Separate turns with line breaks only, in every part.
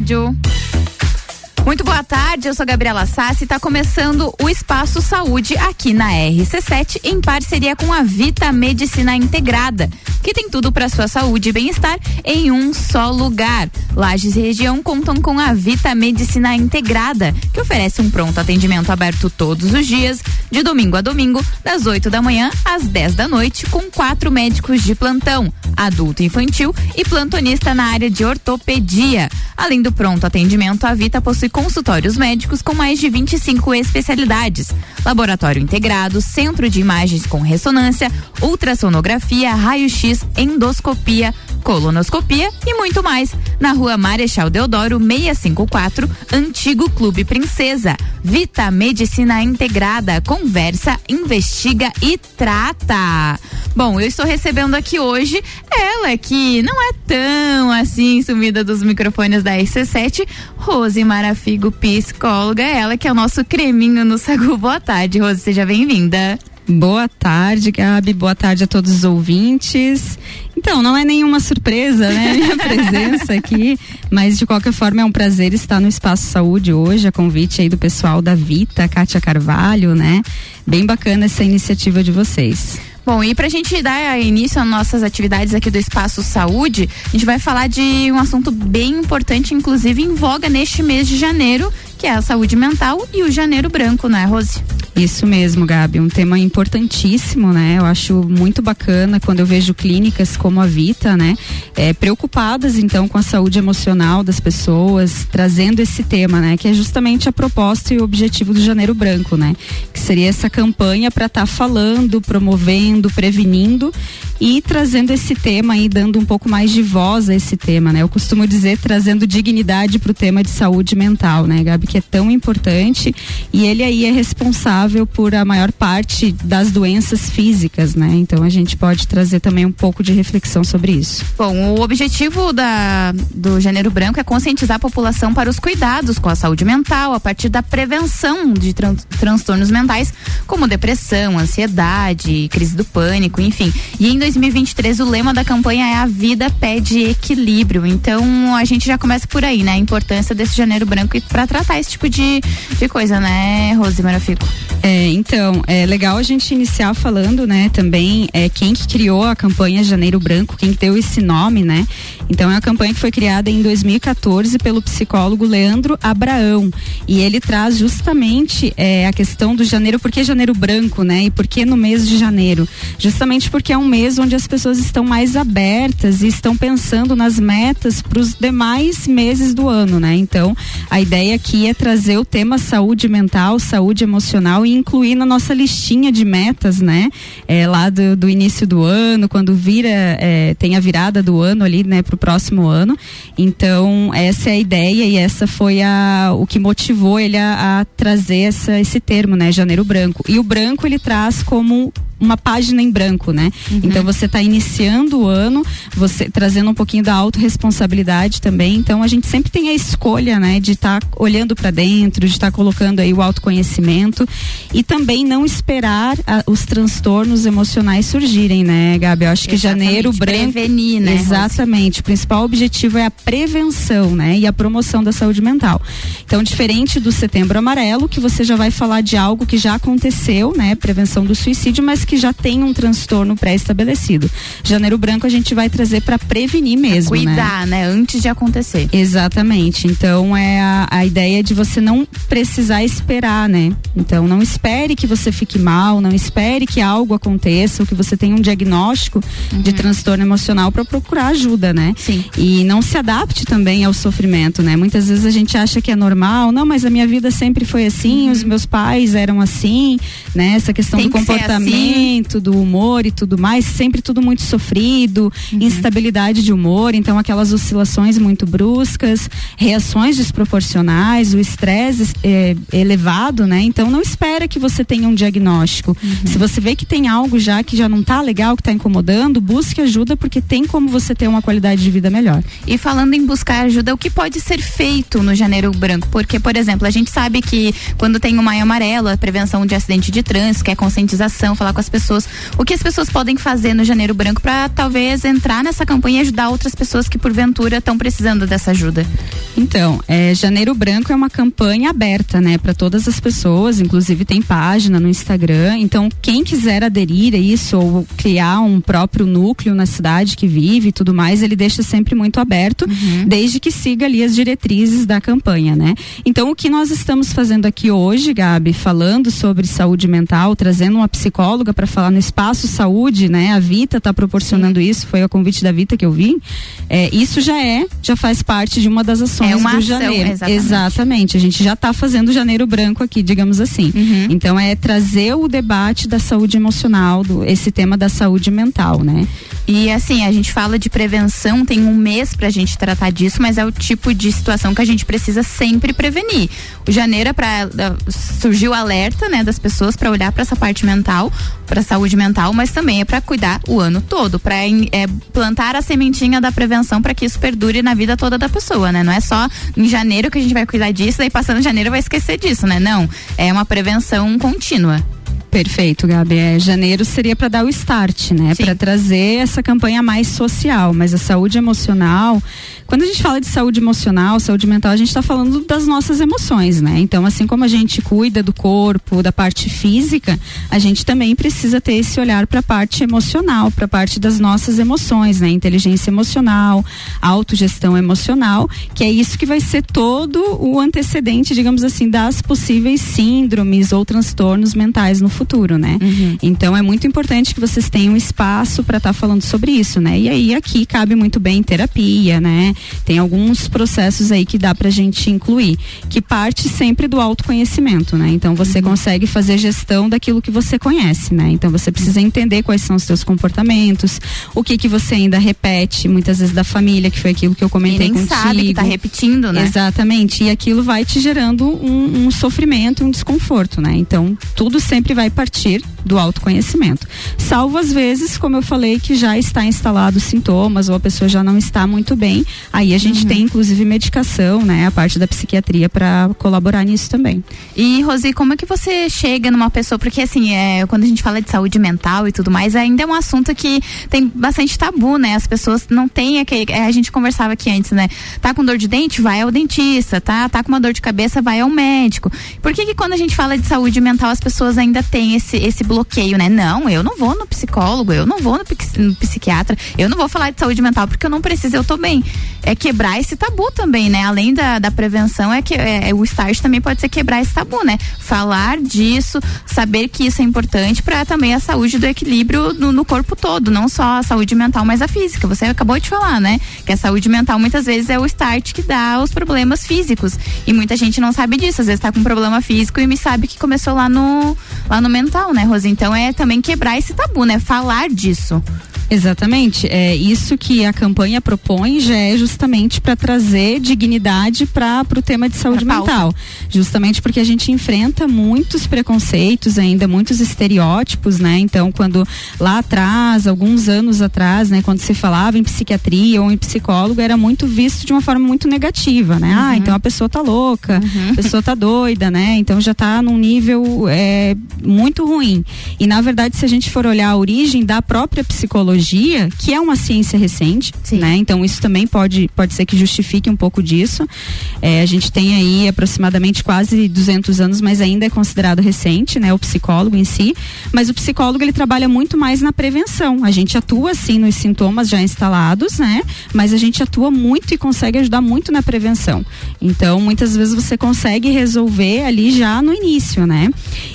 rádio. Muito boa tarde, eu sou Gabriela Sassi e está começando o Espaço Saúde aqui na RC7 em parceria com a Vita Medicina Integrada, que tem tudo para sua saúde e bem-estar em um só lugar. Lages e região contam com a Vita Medicina Integrada, que oferece um pronto atendimento aberto todos os dias, de domingo a domingo, das 8 da manhã às 10 da noite, com quatro médicos de plantão, adulto infantil e plantonista na área de ortopedia. Além do pronto atendimento, a Vita possui consultórios médicos com mais de 25 especialidades, laboratório integrado, centro de imagens com ressonância, ultrassonografia, raio-x, endoscopia, colonoscopia e muito mais. Na rua Marechal Deodoro 654, Antigo Clube Princesa. Vita Medicina Integrada. Conversa, investiga e trata. Bom, eu estou recebendo aqui hoje ela que não é tão assim sumida dos microfones da RC7, Rose Marafigo, psicóloga. Ela que é o nosso creminho no Sagu. Boa tarde, Rose, seja bem-vinda.
Boa tarde, Gabi. Boa tarde a todos os ouvintes. Então, não é nenhuma surpresa, né? Minha presença aqui, mas de qualquer forma é um prazer estar no Espaço Saúde hoje, a convite aí do pessoal da Vita, Kátia Carvalho, né? Bem bacana essa iniciativa de vocês.
Bom, e para a gente dar início às nossas atividades aqui do Espaço Saúde, a gente vai falar de um assunto bem importante, inclusive em voga neste mês de janeiro, que é a saúde mental e o janeiro branco, não é, Rose?
Isso mesmo, Gabi, um tema importantíssimo, né? Eu acho muito bacana quando eu vejo clínicas como a Vita, né? É, preocupadas então com a saúde emocional das pessoas, trazendo esse tema, né? Que é justamente a proposta e o objetivo do Janeiro Branco, né? Que seria essa campanha para estar tá falando, promovendo, prevenindo e trazendo esse tema e dando um pouco mais de voz a esse tema, né? Eu costumo dizer trazendo dignidade para o tema de saúde mental, né, Gabi, que é tão importante e ele aí é responsável por a maior parte das doenças físicas, né? Então a gente pode trazer também um pouco de reflexão sobre isso.
Bom, o objetivo da, do Janeiro Branco é conscientizar a população para os cuidados com a saúde mental a partir da prevenção de tran transtornos mentais como depressão, ansiedade, crise do pânico, enfim. E em 2023 o lema da campanha é a vida pede equilíbrio. Então a gente já começa por aí, né? A importância desse janeiro branco para tratar esse tipo de, de coisa, né, Rose Marafico?
É, então, é legal a gente iniciar falando, né, também é, quem que criou a campanha Janeiro Branco, quem que deu esse nome, né? Então é uma campanha que foi criada em 2014 pelo psicólogo Leandro Abraão e ele traz justamente é, a questão do janeiro, por que janeiro branco, né? E por que no mês de janeiro? Justamente porque é um mês onde as pessoas estão mais abertas e estão pensando nas metas para os demais meses do ano, né? Então a ideia aqui é trazer o tema saúde mental, saúde emocional e incluir na nossa listinha de metas, né? É, lá do, do início do ano, quando vira, é, tem a virada do ano ali, né? Pro próximo ano. Então, essa é a ideia e essa foi a, o que motivou ele a, a trazer essa, esse termo, né? Janeiro branco. E o branco ele traz como uma página em branco, né? Uhum. Então você está iniciando o ano, você trazendo um pouquinho da autorresponsabilidade também. Então a gente sempre tem a escolha, né, de estar tá olhando para dentro, de estar tá colocando aí o autoconhecimento e também não esperar a, os transtornos emocionais surgirem, né, Gabi? Eu acho que exatamente, janeiro branco
prevenir, né?
Exatamente. O principal objetivo é a prevenção, né, e a promoção da saúde mental. Então, diferente do setembro amarelo, que você já vai falar de algo que já aconteceu, né, prevenção do suicídio, mas que já tem um transtorno pré-estabelecido. Janeiro branco a gente vai trazer para prevenir mesmo,
pra cuidar, né? né? Antes de acontecer.
Exatamente. Então é a, a ideia de você não precisar esperar, né? Então não espere que você fique mal, não espere que algo aconteça, ou que você tenha um diagnóstico uhum. de transtorno emocional para procurar ajuda, né?
Sim.
E não se adapte também ao sofrimento, né? Muitas vezes a gente acha que é normal, não, mas a minha vida sempre foi assim, uhum. os meus pais eram assim, né? Essa questão Tem do que comportamento do humor e tudo mais, sempre tudo muito sofrido, uhum. instabilidade de humor, então aquelas oscilações muito bruscas, reações desproporcionais, o estresse é, elevado, né? Então não espera que você tenha um diagnóstico. Uhum. Se você vê que tem algo já que já não tá legal, que tá incomodando, busque ajuda porque tem como você ter uma qualidade de vida melhor.
E falando em buscar ajuda, o que pode ser feito no janeiro branco? Porque, por exemplo, a gente sabe que quando tem o maio amarelo, a prevenção de acidente de trânsito, que é conscientização, falar com as pessoas. O que as pessoas podem fazer no Janeiro Branco para talvez entrar nessa campanha e ajudar outras pessoas que porventura estão precisando dessa ajuda?
Então, é, Janeiro Branco é uma campanha aberta, né, para todas as pessoas, inclusive tem página no Instagram. Então, quem quiser aderir a isso ou criar um próprio núcleo na cidade que vive e tudo mais, ele deixa sempre muito aberto, uhum. desde que siga ali as diretrizes da campanha, né? Então, o que nós estamos fazendo aqui hoje, Gabi, falando sobre saúde mental, trazendo uma psicóloga para falar no espaço saúde, né? A Vita está proporcionando Sim. isso, foi a convite da Vita que eu vi. É, isso já é, já faz parte de uma das ações é uma do ação, janeiro. Exatamente. exatamente. A gente já está fazendo janeiro branco aqui, digamos assim. Uhum. Então é trazer o debate da saúde emocional, do, esse tema da saúde mental, né?
E assim, a gente fala de prevenção, tem um mês pra gente tratar disso, mas é o tipo de situação que a gente precisa sempre prevenir. O janeiro é pra. surgiu alerta, né, das pessoas para olhar para essa parte mental, para saúde mental, mas também é para cuidar o ano todo, para é, plantar a sementinha da prevenção para que isso perdure na vida toda da pessoa, né? Não é só em janeiro que a gente vai cuidar disso, daí passando janeiro vai esquecer disso, né? Não, é uma prevenção contínua.
Perfeito, Gabi. É, janeiro seria para dar o start, né? Para trazer essa campanha mais social, mas a saúde emocional quando a gente fala de saúde emocional, saúde mental, a gente está falando das nossas emoções, né? Então, assim como a gente cuida do corpo, da parte física, a gente também precisa ter esse olhar para a parte emocional, para a parte das nossas emoções, né? Inteligência emocional, autogestão emocional, que é isso que vai ser todo o antecedente, digamos assim, das possíveis síndromes ou transtornos mentais no futuro, né? Uhum. Então, é muito importante que vocês tenham espaço para estar tá falando sobre isso, né? E aí aqui cabe muito bem terapia, né? Tem alguns processos aí que dá pra gente incluir, que parte sempre do autoconhecimento, né? Então você uhum. consegue fazer gestão daquilo que você conhece, né? Então você precisa entender quais são os seus comportamentos, o que que você ainda repete, muitas vezes da família, que foi aquilo que eu comentei e nem contigo. sabe
que tá repetindo, né?
Exatamente. E aquilo vai te gerando um, um sofrimento, um desconforto, né? Então tudo sempre vai partir do autoconhecimento. Salvo às vezes, como eu falei, que já está instalado sintomas ou a pessoa já não está muito bem, Aí a gente uhum. tem inclusive medicação, né, a parte da psiquiatria para colaborar nisso também.
E Rosi, como é que você chega numa pessoa, porque assim, é, quando a gente fala de saúde mental e tudo mais, ainda é um assunto que tem bastante tabu, né? As pessoas não têm aquele, é, a gente conversava aqui antes, né? Tá com dor de dente, vai ao dentista, tá? Tá com uma dor de cabeça, vai ao médico. Por que que quando a gente fala de saúde mental as pessoas ainda têm esse esse bloqueio, né? Não, eu não vou no psicólogo, eu não vou no, no psiquiatra, eu não vou falar de saúde mental porque eu não preciso, eu tô bem é quebrar esse tabu também, né? Além da, da prevenção, é que é, o start também pode ser quebrar esse tabu, né? Falar disso, saber que isso é importante para também a saúde do equilíbrio no, no, corpo todo, não só a saúde mental, mas a física. Você acabou de falar, né? Que a saúde mental muitas vezes é o start que dá os problemas físicos. E muita gente não sabe disso. Às vezes tá com um problema físico e me sabe que começou lá no, lá no mental, né, Rosa? Então é também quebrar esse tabu, né? Falar disso.
Exatamente. É isso que a campanha propõe já é justamente para trazer dignidade para o tema de saúde mental. Justamente porque a gente enfrenta muitos preconceitos ainda, muitos estereótipos, né? Então, quando lá atrás, alguns anos atrás, né, quando se falava em psiquiatria ou em psicólogo, era muito visto de uma forma muito negativa, né? Ah, uhum. Ah, então a pessoa tá louca, uhum. a pessoa tá doida, né? Então já tá num nível é, muito ruim. E na verdade, se a gente for olhar a origem da própria psicologia que é uma ciência recente, Sim. né? Então isso também pode, pode ser que justifique um pouco disso. É, a gente tem aí aproximadamente quase 200 anos, mas ainda é considerado recente, né? O psicólogo em si. Mas o psicólogo ele trabalha muito mais na prevenção. A gente atua sim nos sintomas já instalados, né? Mas a gente atua muito e consegue ajudar muito na prevenção. Então muitas vezes você consegue resolver ali já no início, né?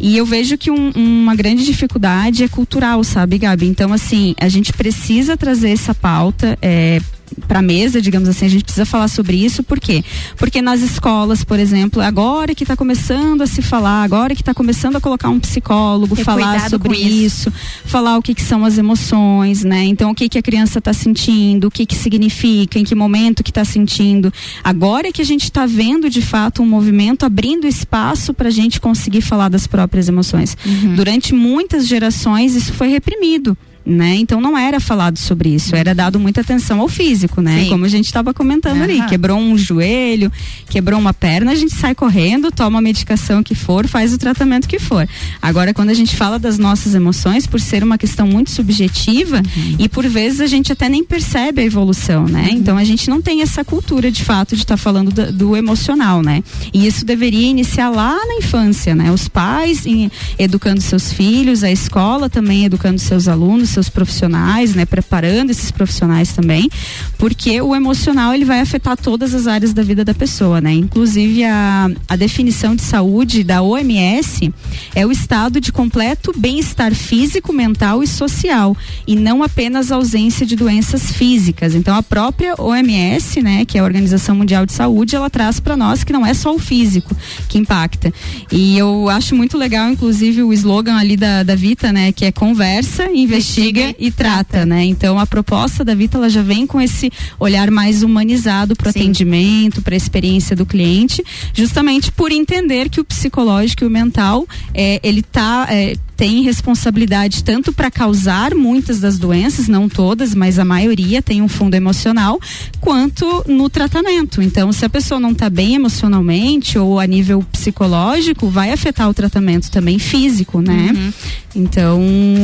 E eu vejo que um, uma grande dificuldade é cultural, sabe, Gabi? Então assim a gente precisa trazer essa pauta é, para a mesa, digamos assim, a gente precisa falar sobre isso, por quê? Porque nas escolas, por exemplo, agora que está começando a se falar, agora que está começando a colocar um psicólogo, Ter falar sobre isso. isso. falar o que, que, são as emoções, né? Então, o que, que a criança está sentindo, o que, que significa, em que momento que está sentindo. Agora é que a gente está vendo, de fato, um movimento abrindo espaço para a gente conseguir falar das próprias emoções. Uhum. Durante muitas gerações, isso foi reprimido né? Então não era falado sobre isso, era dado muita atenção ao físico, né? Como a gente estava comentando uhum. ali, quebrou um joelho, quebrou uma perna, a gente sai correndo, toma a medicação que for, faz o tratamento que for. Agora, quando a gente fala das nossas emoções, por ser uma questão muito subjetiva uhum. e por vezes a gente até nem percebe a evolução, né? Uhum. Então a gente não tem essa cultura de fato de estar tá falando do, do, emocional, né? E isso deveria iniciar lá na infância, né? Os pais em, educando seus filhos, a escola também educando seus alunos, seus profissionais, né? Preparando esses profissionais também, porque o emocional ele vai afetar todas as áreas da vida da pessoa, né? Inclusive a, a definição de saúde da OMS é o estado de completo bem-estar físico, mental e social e não apenas ausência de doenças físicas. Então a própria OMS, né, que é a Organização Mundial de Saúde, ela traz para nós que não é só o físico que impacta. E eu acho muito legal, inclusive, o slogan ali da, da Vita, né, que é conversa, investiga, investiga e trata, né? Então a proposta da Vita ela já vem com esse olhar mais humanizado para o atendimento, para a experiência do cliente, justamente por entender que o psicológico e o mental é, ele tá é, tem responsabilidade tanto para causar muitas das doenças, não todas, mas a maioria tem um fundo emocional, quanto no tratamento. Então, se a pessoa não está bem emocionalmente ou a nível psicológico, vai afetar o tratamento também físico, né? Uhum. Então,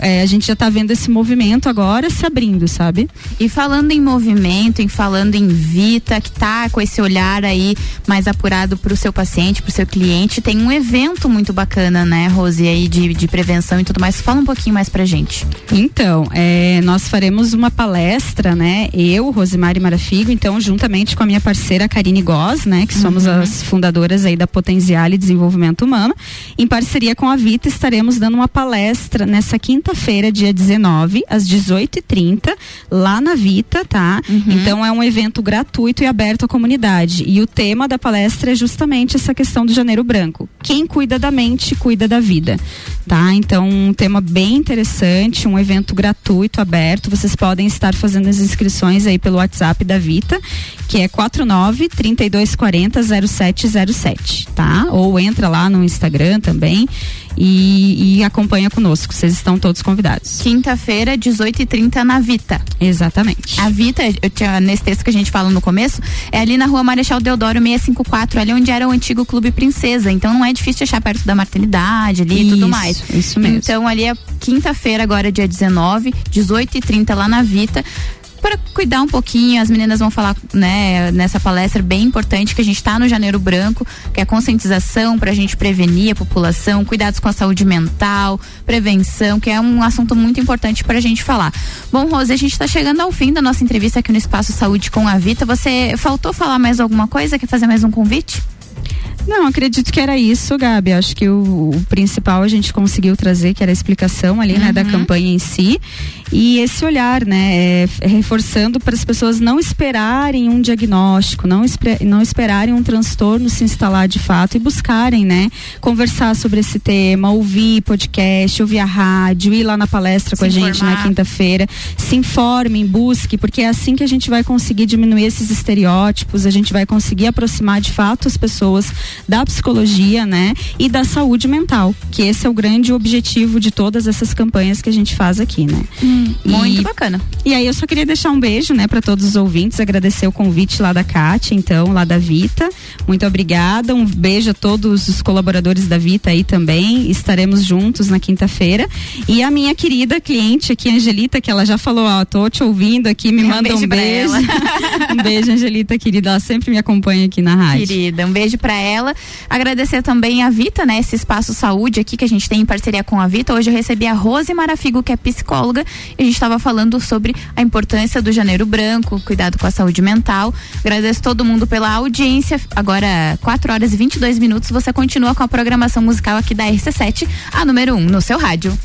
é, a gente já está vendo esse movimento agora se abrindo, sabe?
E falando em movimento, em falando em Vita, que tá com esse olhar aí mais apurado para o seu paciente, para o seu cliente, tem um evento muito bacana, né, Rose, aí de, de prevenção e tudo mais. Fala um pouquinho mais pra gente.
Então, é, nós faremos uma palestra, né? Eu, Rosemary Marafigo, então, juntamente com a minha parceira Karine Goz, né? Que somos uhum. as fundadoras aí da Potenziale Desenvolvimento Humano. Em parceria com a Vita, estaremos dando uma palestra nessa quinta-feira, dia 19, às 18h30, lá na Vita, tá? Uhum. Então, é um evento gratuito e aberto à comunidade. E o tema da palestra é justamente essa questão do janeiro branco. Quem cuida da mente, cuida da vida, tá? Então, um tema bem interessante, um evento gratuito, aberto. Vocês podem estar fazendo as inscrições aí pelo WhatsApp da Vita, que é 49 3240 0707, tá? Ou entra lá no Instagram também e, e acompanha conosco. Vocês estão todos convidados.
Quinta-feira, 18h30 na Vita.
Exatamente.
A Vita, eu tinha, nesse texto que a gente fala no começo, é ali na rua Marechal Deodoro 654, ali onde era o antigo Clube Princesa. Então não é difícil achar perto da maternidade ali isso, e tudo mais.
Isso mesmo.
Então ali é quinta-feira, agora dia 19, 18h30 lá na Vita para cuidar um pouquinho. As meninas vão falar, né, nessa palestra bem importante que a gente está no Janeiro Branco, que é a conscientização para a gente prevenir a população, cuidados com a saúde mental, prevenção, que é um assunto muito importante para a gente falar. Bom, Rose, a gente está chegando ao fim da nossa entrevista aqui no Espaço Saúde com a Vita. Você faltou falar mais alguma coisa? Quer fazer mais um convite?
Não, acredito que era isso, Gabi. Acho que o, o principal a gente conseguiu trazer, que era a explicação ali, uhum. né, da uhum. campanha em si. E esse olhar, né, é, é reforçando para as pessoas não esperarem um diagnóstico, não, não esperarem um transtorno se instalar de fato e buscarem, né, conversar sobre esse tema, ouvir podcast, ouvir a rádio, ir lá na palestra se com a gente na quinta-feira, se informem, busque, porque é assim que a gente vai conseguir diminuir esses estereótipos, a gente vai conseguir aproximar de fato as pessoas da psicologia, né, e da saúde mental, que esse é o grande objetivo de todas essas campanhas que a gente faz aqui, né?
Hum, muito bacana.
E aí eu só queria deixar um beijo, né, para todos os ouvintes, agradecer o convite lá da Kátia, então, lá da Vita. Muito obrigada. Um beijo a todos os colaboradores da Vita aí também. Estaremos juntos na quinta-feira. E a minha querida cliente aqui, Angelita, que ela já falou, ó, tô te ouvindo aqui, me manda um beijo. Um beijo, um beijo Angelita, querida. Ela sempre me acompanha aqui na rádio.
Querida, um beijo para ela. Agradecer também a Vita, né? Esse espaço saúde aqui que a gente tem em parceria com a Vita. Hoje eu recebi a Rose Marafigo, que é psicóloga, e a gente estava falando sobre a importância do janeiro branco, cuidado com a saúde mental. Agradeço todo mundo pela audiência. Agora, 4 horas e 22 minutos, você continua com a programação musical aqui da RC7, a número 1 um, no seu rádio.